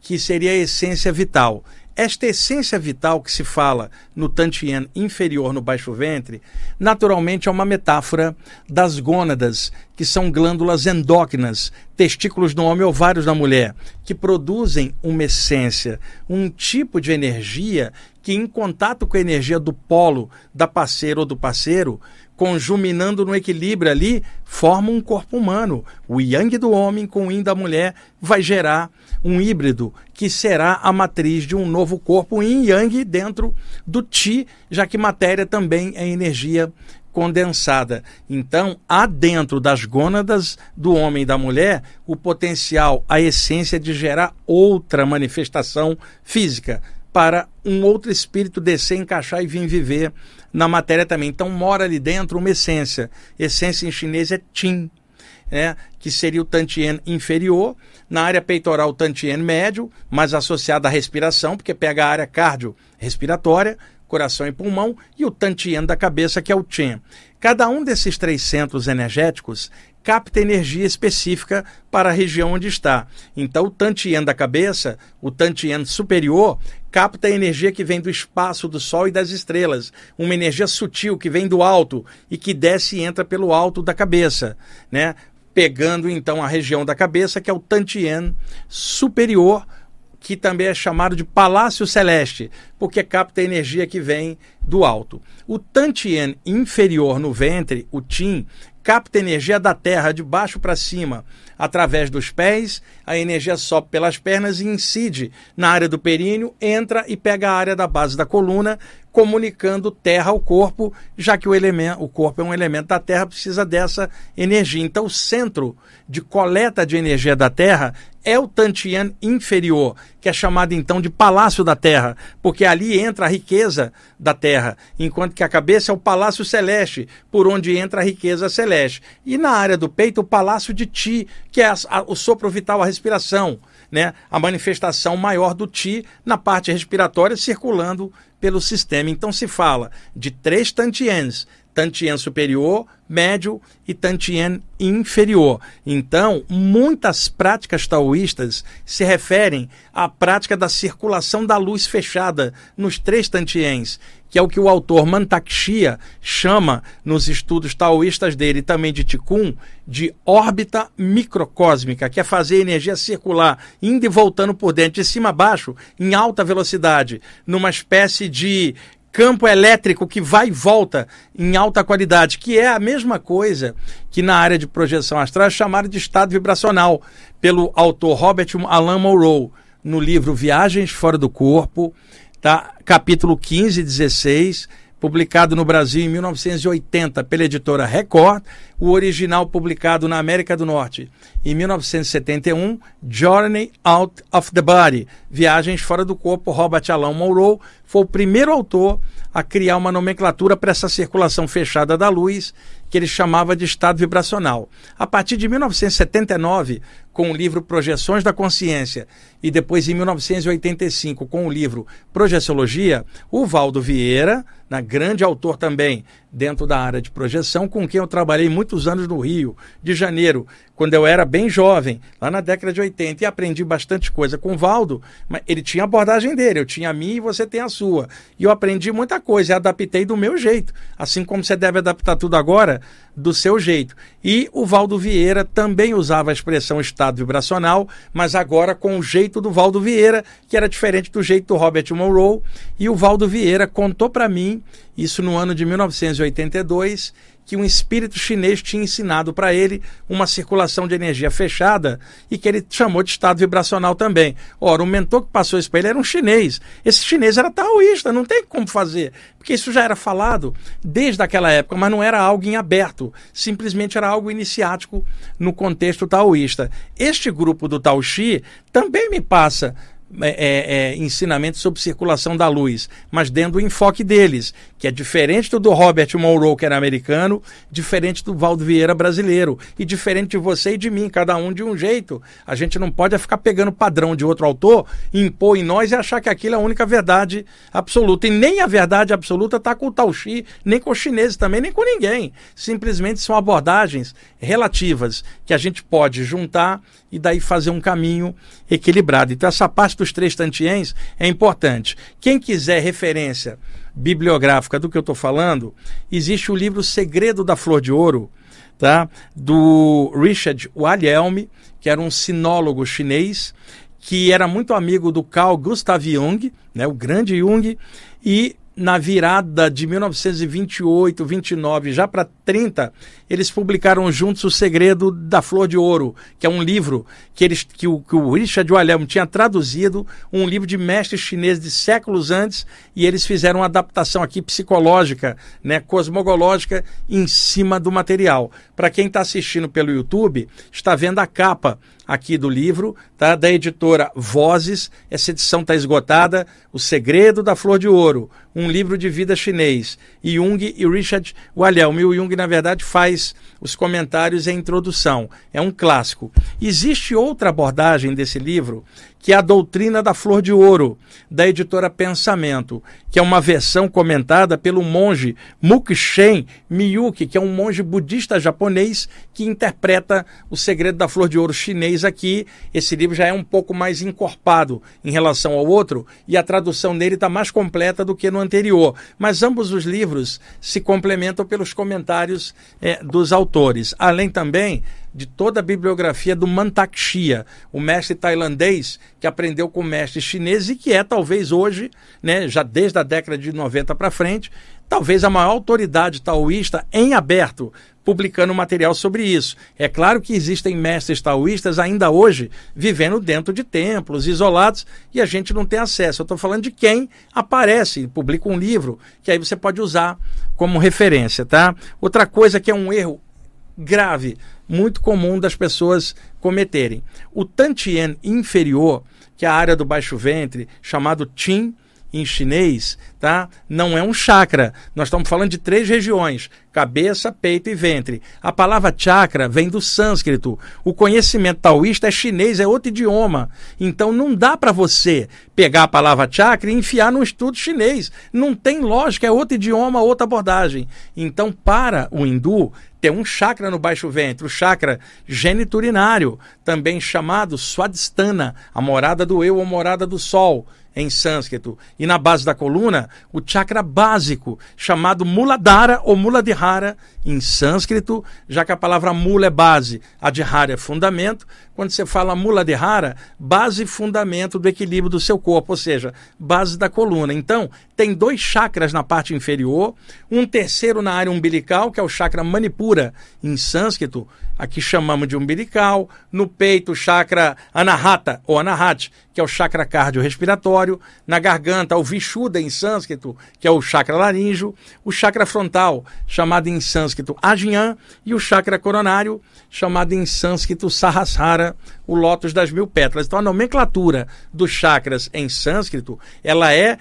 A: que seria a essência vital. Esta essência vital que se fala no Tantien inferior no baixo ventre, naturalmente é uma metáfora das gônadas, que são glândulas endócrinas, testículos no homem, ovários na mulher, que produzem uma essência, um tipo de energia que, em contato com a energia do polo da parceira ou do parceiro, conjuminando no equilíbrio ali, forma um corpo humano. O yang do homem com o yin da mulher vai gerar um híbrido que será a matriz de um novo corpo yin yang dentro do ti, já que matéria também é energia condensada. Então, há dentro das gônadas do homem e da mulher o potencial, a essência de gerar outra manifestação física para um outro espírito descer, encaixar e vir viver na matéria também. Então mora ali dentro uma essência. Essência em chinês é Qin, né? que seria o Tantien inferior. Na área peitoral, o Tantien médio, mais associado à respiração, porque pega a área cardio-respiratória, coração e pulmão, e o Tantien da cabeça, que é o Chen. Cada um desses três centros energéticos capta energia específica para a região onde está. Então, o Tantien da cabeça, o Tantien superior, capta a energia que vem do espaço, do Sol e das estrelas. Uma energia sutil que vem do alto e que desce e entra pelo alto da cabeça, né? Pegando então a região da cabeça, que é o Tantien superior, que também é chamado de Palácio Celeste, porque capta a energia que vem do alto. O Tantien inferior no ventre, o Tim, capta energia da terra de baixo para cima através dos pés, a energia sobe pelas pernas e incide na área do períneo, entra e pega a área da base da coluna, comunicando terra ao corpo, já que o elemento, o corpo é um elemento da terra, precisa dessa energia. Então, o centro de coleta de energia da terra é o Tantien inferior, que é chamado então de Palácio da Terra, porque ali entra a riqueza da Terra, enquanto que a cabeça é o Palácio Celeste, por onde entra a riqueza celeste. E na área do peito, o Palácio de Ti, que é a, a, o sopro vital, a respiração, né? a manifestação maior do Ti na parte respiratória circulando pelo sistema. Então se fala de três Tantiens, Tantien superior, médio e Tantien inferior. Então, muitas práticas taoístas se referem à prática da circulação da luz fechada nos três Tantiens, que é o que o autor Mantakshia chama nos estudos taoístas dele também de Tikkun de órbita microcósmica, que é fazer energia circular indo e voltando por dentro de cima a baixo em alta velocidade, numa espécie de campo elétrico que vai e volta em alta qualidade, que é a mesma coisa que na área de projeção astral é chamada de estado vibracional, pelo autor Robert Alan Monroe, no livro Viagens Fora do Corpo, tá? capítulo 15 e 16, publicado no Brasil em 1980 pela editora Record, o original publicado na América do Norte em 1971, Journey Out of the Body, Viagens Fora do Corpo, Robert Alan Monroe, foi o primeiro autor a criar uma nomenclatura para essa circulação fechada da luz, que ele chamava de estado vibracional. A partir de 1979, com o livro Projeções da Consciência, e depois em 1985, com o livro Projeciologia, o Valdo Vieira, na grande autor também dentro da área de projeção, com quem eu trabalhei muitos anos no Rio de Janeiro, quando eu era bem jovem, lá na década de 80, e aprendi bastante coisa com o Valdo, mas ele tinha a abordagem dele, eu tinha a minha e você tem a sua. E eu aprendi muita coisa e adaptei do meu jeito, assim como você deve adaptar tudo agora do seu jeito. E o Valdo Vieira também usava a expressão estado vibracional, mas agora com o jeito do Valdo Vieira, que era diferente do jeito do Robert Monroe, e o Valdo Vieira contou para mim, isso no ano de 1982, que um espírito chinês tinha ensinado para ele uma circulação de energia fechada e que ele chamou de estado vibracional também. Ora, o mentor que passou isso para ele era um chinês. Esse chinês era taoísta, não tem como fazer, porque isso já era falado desde aquela época, mas não era algo em aberto, simplesmente era algo iniciático no contexto taoísta. Este grupo do Tao Xi também me passa é, é, é, ensinamento sobre circulação da luz, mas dentro do enfoque deles, que é diferente do, do Robert Monroe, que era americano, diferente do Valdo Vieira brasileiro, e diferente de você e de mim, cada um de um jeito. A gente não pode ficar pegando padrão de outro autor, impor em nós e achar que aquilo é a única verdade absoluta. E nem a verdade absoluta está com o Tao Xi, nem com os chineses também, nem com ninguém. Simplesmente são abordagens relativas que a gente pode juntar e daí fazer um caminho equilibrado. Então, essa parte dos três tantiens é importante. Quem quiser referência bibliográfica do que eu estou falando, existe o livro Segredo da Flor de Ouro, tá? do Richard Wilhelm, que era um sinólogo chinês, que era muito amigo do Carl Gustav Jung, né, o grande Jung, e na virada de 1928, 29, já para 30, eles publicaram juntos O Segredo da Flor de Ouro, que é um livro que, eles, que, o, que o Richard Walhelm tinha traduzido, um livro de mestres chineses de séculos antes, e eles fizeram uma adaptação aqui psicológica, né, cosmogológica, em cima do material. Para quem está assistindo pelo YouTube, está vendo a capa aqui do livro, tá? da editora Vozes. Essa edição está esgotada. O Segredo da Flor de Ouro, um livro de vida chinês. Jung e Richard Walhelm. E o Jung, na verdade, faz os comentários e a introdução. É um clássico. Existe outra abordagem desse livro que é a Doutrina da Flor de Ouro, da editora Pensamento, que é uma versão comentada pelo monge Mukshen Miyuki, que é um monge budista japonês que interpreta o segredo da Flor de Ouro chinês aqui. Esse livro já é um pouco mais encorpado em relação ao outro e a tradução dele está mais completa do que no anterior. Mas ambos os livros se complementam pelos comentários é, dos autores. Além também de toda a bibliografia do Mantak o mestre tailandês que aprendeu com mestres chineses e que é talvez hoje, né, já desde a década de 90 para frente, talvez a maior autoridade taoísta em aberto, publicando material sobre isso. É claro que existem mestres taoístas ainda hoje vivendo dentro de templos isolados e a gente não tem acesso. Eu estou falando de quem aparece, publica um livro que aí você pode usar como referência, tá? Outra coisa que é um erro grave muito comum das pessoas cometerem. O tantien inferior, que é a área do baixo ventre, chamado Qin em chinês, tá? Não é um chakra. Nós estamos falando de três regiões: cabeça, peito e ventre. A palavra chakra vem do sânscrito. O conhecimento taoísta é chinês, é outro idioma. Então não dá para você pegar a palavra chakra e enfiar num estudo chinês. Não tem lógica, é outro idioma, outra abordagem. Então, para o hindu, tem um chakra no baixo ventre, o chakra geniturinário, também chamado Swadhisthana, a morada do eu ou morada do sol em sânscrito. E na base da coluna, o chakra básico, chamado Muladhara ou Muladhara em sânscrito, já que a palavra mula é base, adhara é fundamento. Quando você fala Muladhara, base e fundamento do equilíbrio do seu corpo, ou seja, base da coluna. Então, tem dois chakras na parte inferior, um terceiro na área umbilical, que é o chakra Manipura em sânscrito, aqui chamamos de umbilical, no peito o chakra Anahata ou Anahat, que é o chakra cardiorrespiratório, na garganta o Vishuddha em sânscrito, que é o chakra laríngeo, o chakra frontal, chamado em sânscrito Ajnan, e o chakra coronário, chamado em sânscrito Sahasrara, o lótus das mil pétalas. Então a nomenclatura dos chakras em sânscrito, ela é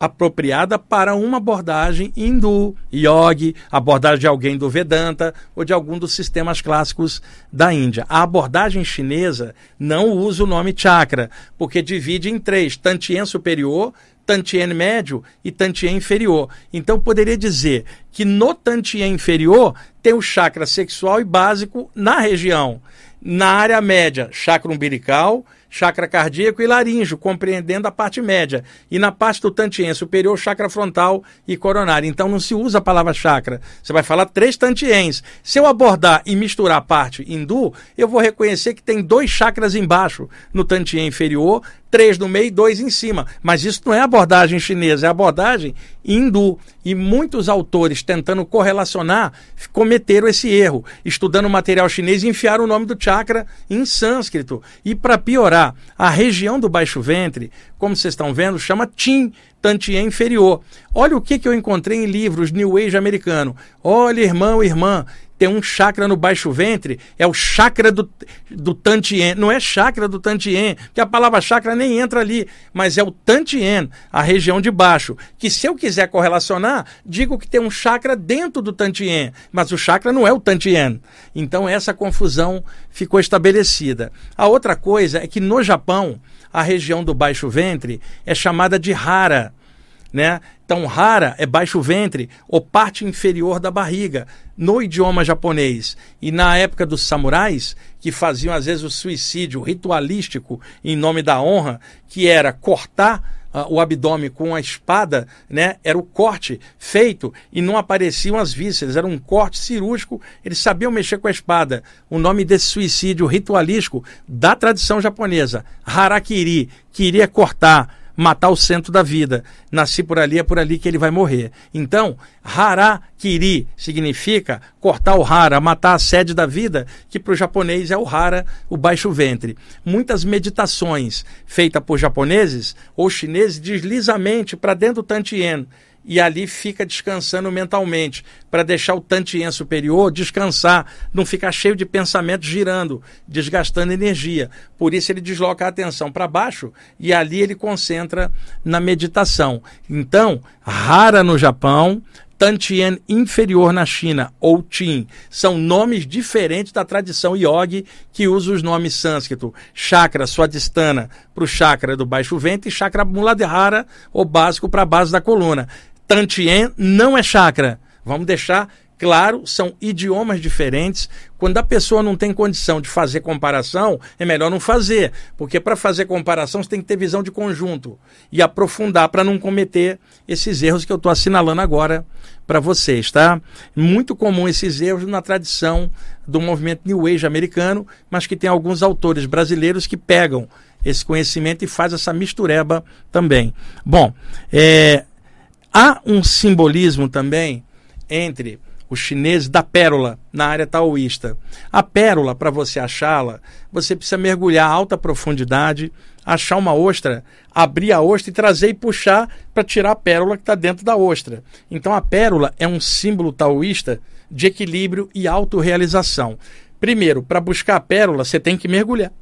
A: apropriada para uma abordagem hindu, yogi, abordagem de alguém do Vedanta ou de algum dos sistemas clássicos da Índia. A abordagem chinesa não usa o nome chakra, porque divide em três: Tantien superior, Tantien médio e Tantien inferior. Então poderia dizer que no Tantien inferior tem o chakra sexual e básico na região. Na área média, chakra umbilical, chakra cardíaco e laríngeo, compreendendo a parte média. E na parte do tantien superior, chakra frontal e coronário. Então não se usa a palavra chakra. Você vai falar três tantiens. Se eu abordar e misturar a parte hindu, eu vou reconhecer que tem dois chakras embaixo no tantien inferior, três no meio e dois em cima. Mas isso não é abordagem chinesa, é abordagem hindu. E muitos autores tentando correlacionar cometeram esse erro, estudando o material chinês e enfiaram o nome do chakra em sânscrito. E para piorar, a região do baixo ventre, como vocês estão vendo, chama Tim, Tantien inferior. Olha o que, que eu encontrei em livros New Age americano. Olha, irmão, irmã, tem um chakra no baixo ventre, é o chakra do, do Tantien. Não é chakra do Tantien, que a palavra chakra nem entra ali, mas é o Tantien, a região de baixo. Que se eu quiser correlacionar, digo que tem um chakra dentro do Tantien, mas o chakra não é o Tantien. Então essa confusão ficou estabelecida. A outra coisa é que no Japão, a região do baixo ventre é chamada de Hara. Né? Então, hara é baixo ventre ou parte inferior da barriga, no idioma japonês. E na época dos samurais, que faziam às vezes o suicídio ritualístico em nome da honra, que era cortar Uh, o abdômen com a espada, né, era o corte feito e não apareciam as vísceras, era um corte cirúrgico, eles sabiam mexer com a espada. O nome desse suicídio ritualístico da tradição japonesa, harakiri, queria cortar, matar o centro da vida. Nasci por ali, é por ali que ele vai morrer. Então, harakiri significa cortar o hara, matar a sede da vida, que para o japonês é o hara, o baixo ventre. Muitas meditações feitas por japoneses ou chineses deslizamente para dentro do tantien e ali fica descansando mentalmente, para deixar o tantien superior descansar, não ficar cheio de pensamentos girando, desgastando energia. Por isso ele desloca a atenção para baixo e ali ele concentra na meditação. Então, rara no Japão, Tantien inferior na China, ou Tin, são nomes diferentes da tradição yogi que usa os nomes sânscrito. Chakra Swadhisthana para o chakra do baixo ventre e chakra Muladhara, ou básico para a base da coluna. Tantien não é chakra. Vamos deixar claro, são idiomas diferentes. Quando a pessoa não tem condição de fazer comparação, é melhor não fazer, porque para fazer comparação você tem que ter visão de conjunto e aprofundar para não cometer esses erros que eu estou assinalando agora para vocês, tá? Muito comum esses erros na tradição do movimento New Age americano, mas que tem alguns autores brasileiros que pegam esse conhecimento e faz essa mistureba também. Bom, é, Há um simbolismo também entre os chineses da pérola na área taoísta. A pérola, para você achá-la, você precisa mergulhar a alta profundidade, achar uma ostra, abrir a ostra e trazer e puxar para tirar a pérola que está dentro da ostra. Então a pérola é um símbolo taoísta de equilíbrio e autorrealização. Primeiro, para buscar a pérola, você tem que mergulhar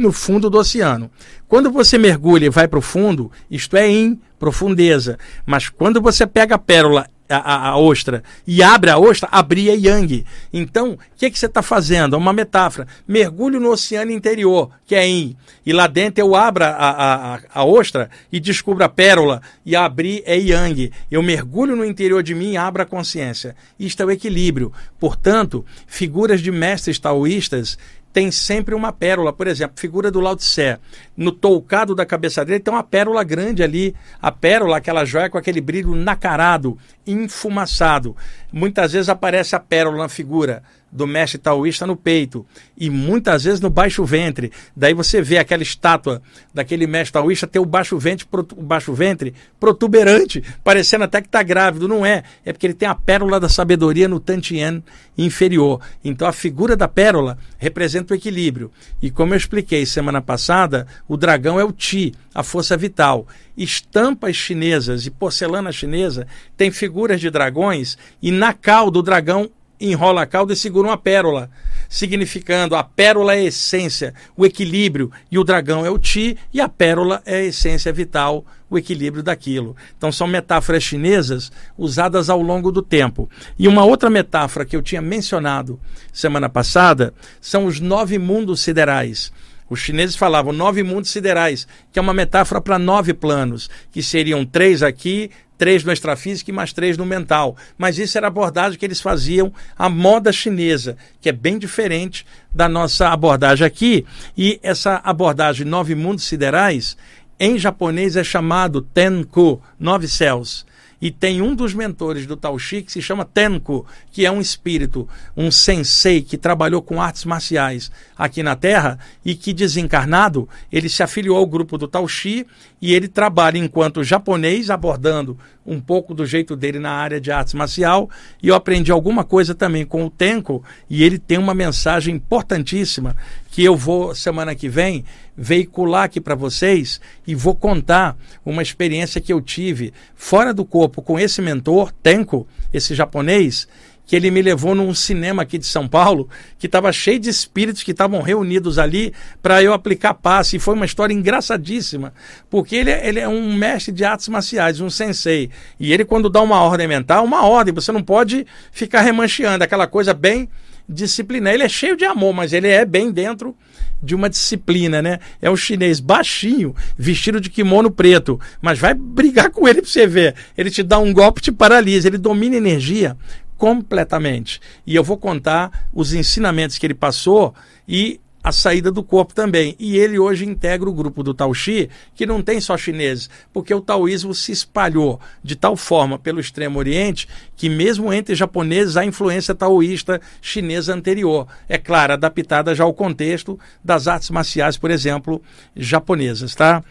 A: no fundo do oceano. Quando você mergulha e vai para o fundo, isto é em profundeza. Mas quando você pega a pérola, a, a, a ostra, e abre a ostra, abria Yang. Então, o que, que você está fazendo? É uma metáfora. Mergulho no oceano interior, que é Yin. E lá dentro eu abro a, a, a, ostra e descubro a pérola, e abrir é Yang. Eu mergulho no interior de mim e abro a consciência. Isto é o equilíbrio. Portanto, figuras de mestres taoístas tem sempre uma pérola. Por exemplo, figura do Lao Tse. No toucado da cabeça dele tem uma pérola grande ali. A pérola, aquela joia com aquele brilho nacarado, enfumaçado. Muitas vezes aparece a pérola na figura do mestre taoísta no peito e muitas vezes no baixo ventre. Daí você vê aquela estátua daquele mestre taoísta ter o baixo ventre, o baixo ventre protuberante, parecendo até que está grávido. Não é, é porque ele tem a pérola da sabedoria no tantien inferior. Então a figura da pérola representa o equilíbrio. E como eu expliquei semana passada, o dragão é o Ti, a força vital. Estampas chinesas e porcelana chinesa têm figuras de dragões e na cauda do dragão enrola a cauda e segura uma pérola, significando a pérola é a essência, o equilíbrio, e o dragão é o ti, e a pérola é a essência vital, o equilíbrio daquilo. Então são metáforas chinesas usadas ao longo do tempo. E uma outra metáfora que eu tinha mencionado semana passada são os nove mundos siderais. Os chineses falavam nove mundos siderais, que é uma metáfora para nove planos, que seriam três aqui, três no extrafísico e mais três no mental. Mas isso era a abordagem que eles faziam, a moda chinesa, que é bem diferente da nossa abordagem aqui. E essa abordagem nove mundos siderais, em japonês é chamado Tenku, nove céus. E tem um dos mentores do Tao Chi que se chama Tenko, que é um espírito, um sensei que trabalhou com artes marciais aqui na Terra e que desencarnado, ele se afiliou ao grupo do Tao Chi e ele trabalha enquanto japonês, abordando um pouco do jeito dele na área de artes marcial. E eu aprendi alguma coisa também com o Tenko e ele tem uma mensagem importantíssima que eu vou, semana que vem, veicular aqui para vocês e vou contar uma experiência que eu tive fora do corpo com esse mentor, Tenko, esse japonês, que ele me levou num cinema aqui de São Paulo, que estava cheio de espíritos que estavam reunidos ali para eu aplicar passe. E foi uma história engraçadíssima, porque ele, é, ele é um mestre de artes marciais, um sensei. E ele, quando dá uma ordem mental, uma ordem, você não pode ficar remancheando, aquela coisa bem disciplinar. Ele é cheio de amor, mas ele é bem dentro de uma disciplina, né? É um chinês baixinho, vestido de kimono preto, mas vai brigar com ele para você ver. Ele te dá um golpe, te paralisa, ele domina energia completamente. E eu vou contar os ensinamentos que ele passou e a saída do corpo também. E ele hoje integra o grupo do Tao Xi, que não tem só chineses, porque o taoísmo se espalhou de tal forma pelo Extremo Oriente que, mesmo entre japoneses, há influência taoísta chinesa anterior. É claro, adaptada já ao contexto das artes marciais, por exemplo, japonesas, tá?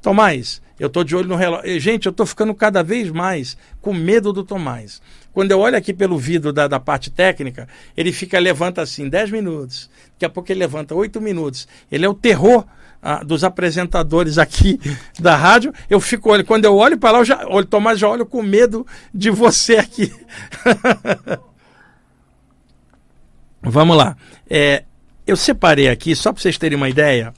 A: Tomás, eu estou de olho no relógio. Gente, eu estou ficando cada vez mais com medo do Tomás. Quando eu olho aqui pelo vidro da, da parte técnica, ele fica, levanta assim 10 minutos. Daqui a pouco ele levanta 8 minutos. Ele é o terror ah, dos apresentadores aqui da rádio. Eu fico olhando. Quando eu olho para lá, eu já, olho, Tomás, já olho com medo de você aqui. Vamos lá. É, eu separei aqui, só para vocês terem uma ideia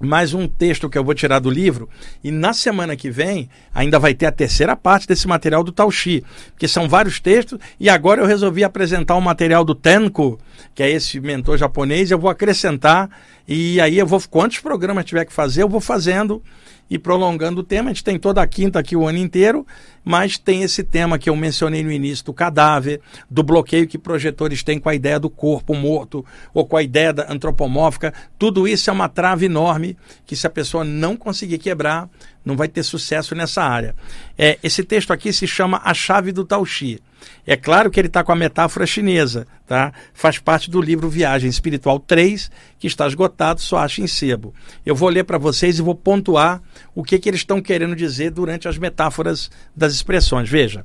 A: mais um texto que eu vou tirar do livro. E na semana que vem ainda vai ter a terceira parte desse material do Tauxi, porque são vários textos. E agora eu resolvi apresentar o um material do Tenko, que é esse mentor japonês. Eu vou acrescentar e aí eu vou quantos programas tiver que fazer, eu vou fazendo e prolongando o tema. A gente tem toda a quinta aqui o ano inteiro, mas tem esse tema que eu mencionei no início do cadáver, do bloqueio que projetores têm com a ideia do corpo morto ou com a ideia antropomórfica. Tudo isso é uma trave enorme que se a pessoa não conseguir quebrar, não vai ter sucesso nessa área. É, esse texto aqui se chama A Chave do Tao Xi. É claro que ele está com a metáfora chinesa, tá? Faz parte do livro Viagem Espiritual 3, que está esgotado, só acha em sebo. Eu vou ler para vocês e vou pontuar o que, que eles estão querendo dizer durante as metáforas das expressões. Veja.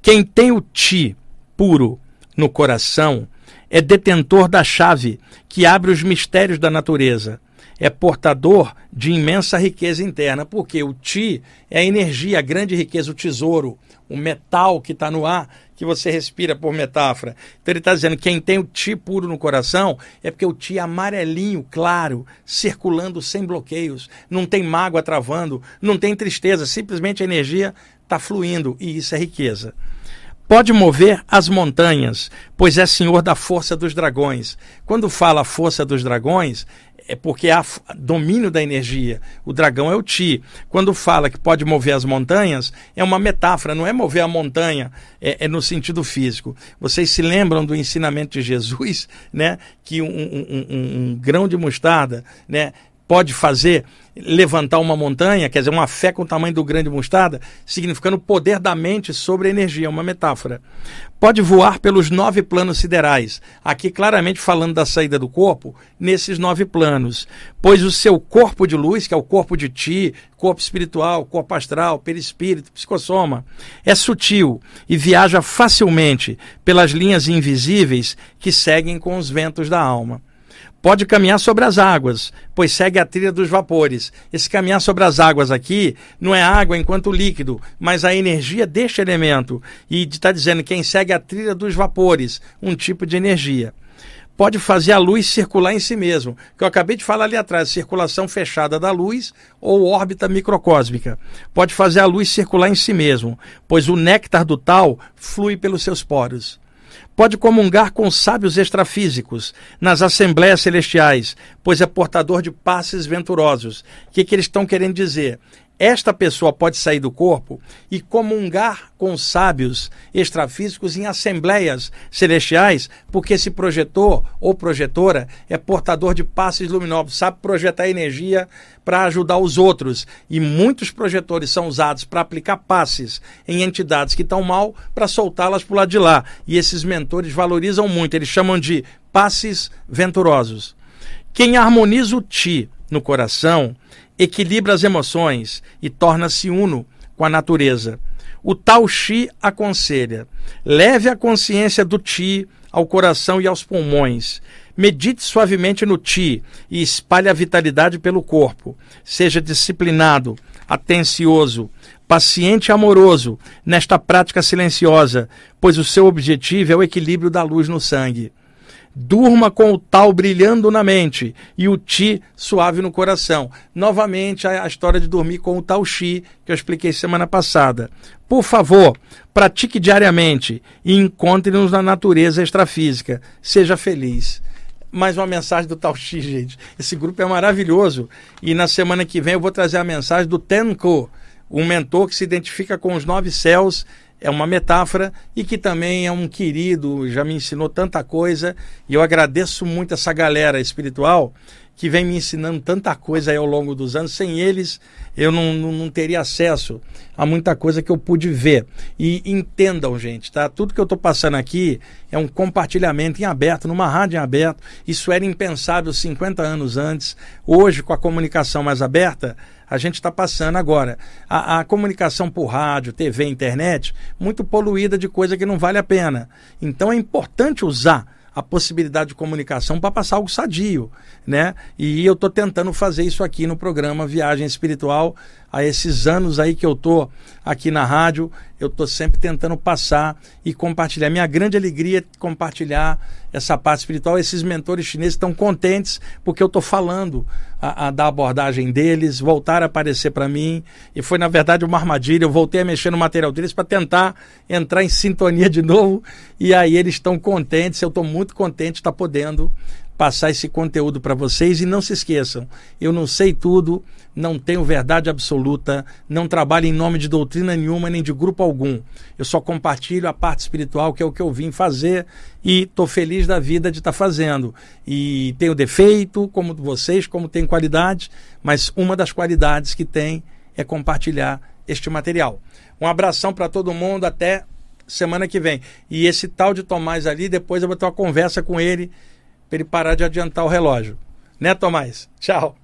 A: Quem tem o ti puro no coração é detentor da chave que abre os mistérios da natureza. É portador de imensa riqueza interna, porque o ti é a energia, a grande riqueza, o tesouro o metal que está no ar, que você respira por metáfora. Então ele está dizendo que quem tem o ti puro no coração é porque o ti é amarelinho, claro, circulando sem bloqueios, não tem mágoa travando, não tem tristeza, simplesmente a energia está fluindo e isso é riqueza. Pode mover as montanhas, pois é senhor da força dos dragões. Quando fala força dos dragões, é porque há domínio da energia. O dragão é o Ti. Quando fala que pode mover as montanhas, é uma metáfora, não é mover a montanha, é, é no sentido físico. Vocês se lembram do ensinamento de Jesus, né? Que um, um, um, um grão de mostarda, né? Pode fazer levantar uma montanha, quer dizer, uma fé com o tamanho do grande mostarda, significando o poder da mente sobre a energia, é uma metáfora. Pode voar pelos nove planos siderais, aqui claramente falando da saída do corpo, nesses nove planos, pois o seu corpo de luz, que é o corpo de ti, corpo espiritual, corpo astral, perispírito, psicossoma, é sutil e viaja facilmente pelas linhas invisíveis que seguem com os ventos da alma. Pode caminhar sobre as águas, pois segue a trilha dos vapores. Esse caminhar sobre as águas aqui não é água enquanto líquido, mas a energia deste elemento. E está dizendo quem segue a trilha dos vapores, um tipo de energia. Pode fazer a luz circular em si mesmo, que eu acabei de falar ali atrás, circulação fechada da luz ou órbita microcósmica. Pode fazer a luz circular em si mesmo, pois o néctar do tal flui pelos seus poros pode comungar com sábios extrafísicos nas assembleias celestiais, pois é portador de passes venturosos. O que, que eles estão querendo dizer? Esta pessoa pode sair do corpo e comungar com sábios extrafísicos em assembleias celestiais, porque esse projetor ou projetora é portador de passes luminosos, sabe projetar energia para ajudar os outros. E muitos projetores são usados para aplicar passes em entidades que estão mal para soltá-las para o lado de lá. E esses mentores valorizam muito, eles chamam de passes venturosos. Quem harmoniza o ti no coração equilibra as emoções e torna-se uno com a natureza. O Tao Chi aconselha: leve a consciência do Ti ao coração e aos pulmões. Medite suavemente no Ti e espalhe a vitalidade pelo corpo. Seja disciplinado, atencioso, paciente e amoroso nesta prática silenciosa, pois o seu objetivo é o equilíbrio da luz no sangue. Durma com o tal brilhando na mente e o ti suave no coração. Novamente a, história de dormir com o tal chi que eu expliquei semana passada. Por favor, pratique diariamente e encontre-nos na natureza extrafísica. Seja feliz mais uma mensagem do Tal X, gente. Esse grupo é maravilhoso. E na semana que vem eu vou trazer a mensagem do Tenko, um mentor que se identifica com os nove céus. É uma metáfora e que também é um querido, já me ensinou tanta coisa. E eu agradeço muito essa galera espiritual que vem me ensinando tanta coisa ao longo dos anos. Sem eles, eu não, não, não, teria acesso a muita coisa que eu pude ver. E entendam, gente, tá? Tudo que eu estou passando aqui é um compartilhamento em aberto, numa rádio em aberto. Isso era impensável 50 anos antes. Hoje, com a comunicação mais aberta, a gente está passando agora. A, a, comunicação por rádio, TV, internet, muito poluída de coisa que não vale a pena. Então é importante usar a possibilidade de comunicação para passar algo sadio, né? E eu estou tentando fazer isso aqui no programa Viagem Espiritual. Há esses anos aí que eu estou aqui na rádio, eu estou sempre tentando passar e compartilhar. Minha grande alegria é compartilhar essa parte espiritual. Esses mentores chineses estão contentes porque eu estou falando a, a, da abordagem deles, voltaram a aparecer para mim. E foi, na verdade, uma armadilha. Eu voltei a mexer no material deles para tentar entrar em sintonia de novo. E aí eles estão contentes. Eu estou muito contente de estar tá podendo passar esse conteúdo para vocês. E não se esqueçam, eu não sei tudo, não tenho verdade absoluta, não trabalho em nome de doutrina nenhuma nem de grupo algum. Eu só compartilho a parte espiritual, que é o que eu vim fazer, e estou feliz da vida de estar tá fazendo. E tenho defeito, como vocês, como tem qualidade, mas uma das qualidades que tem é compartilhar este material. Um abração para todo mundo, até semana que vem. E esse tal de Tomás ali, depois eu vou ter uma conversa com ele para ele parar de adiantar o relógio. Né, Tomás? Tchau.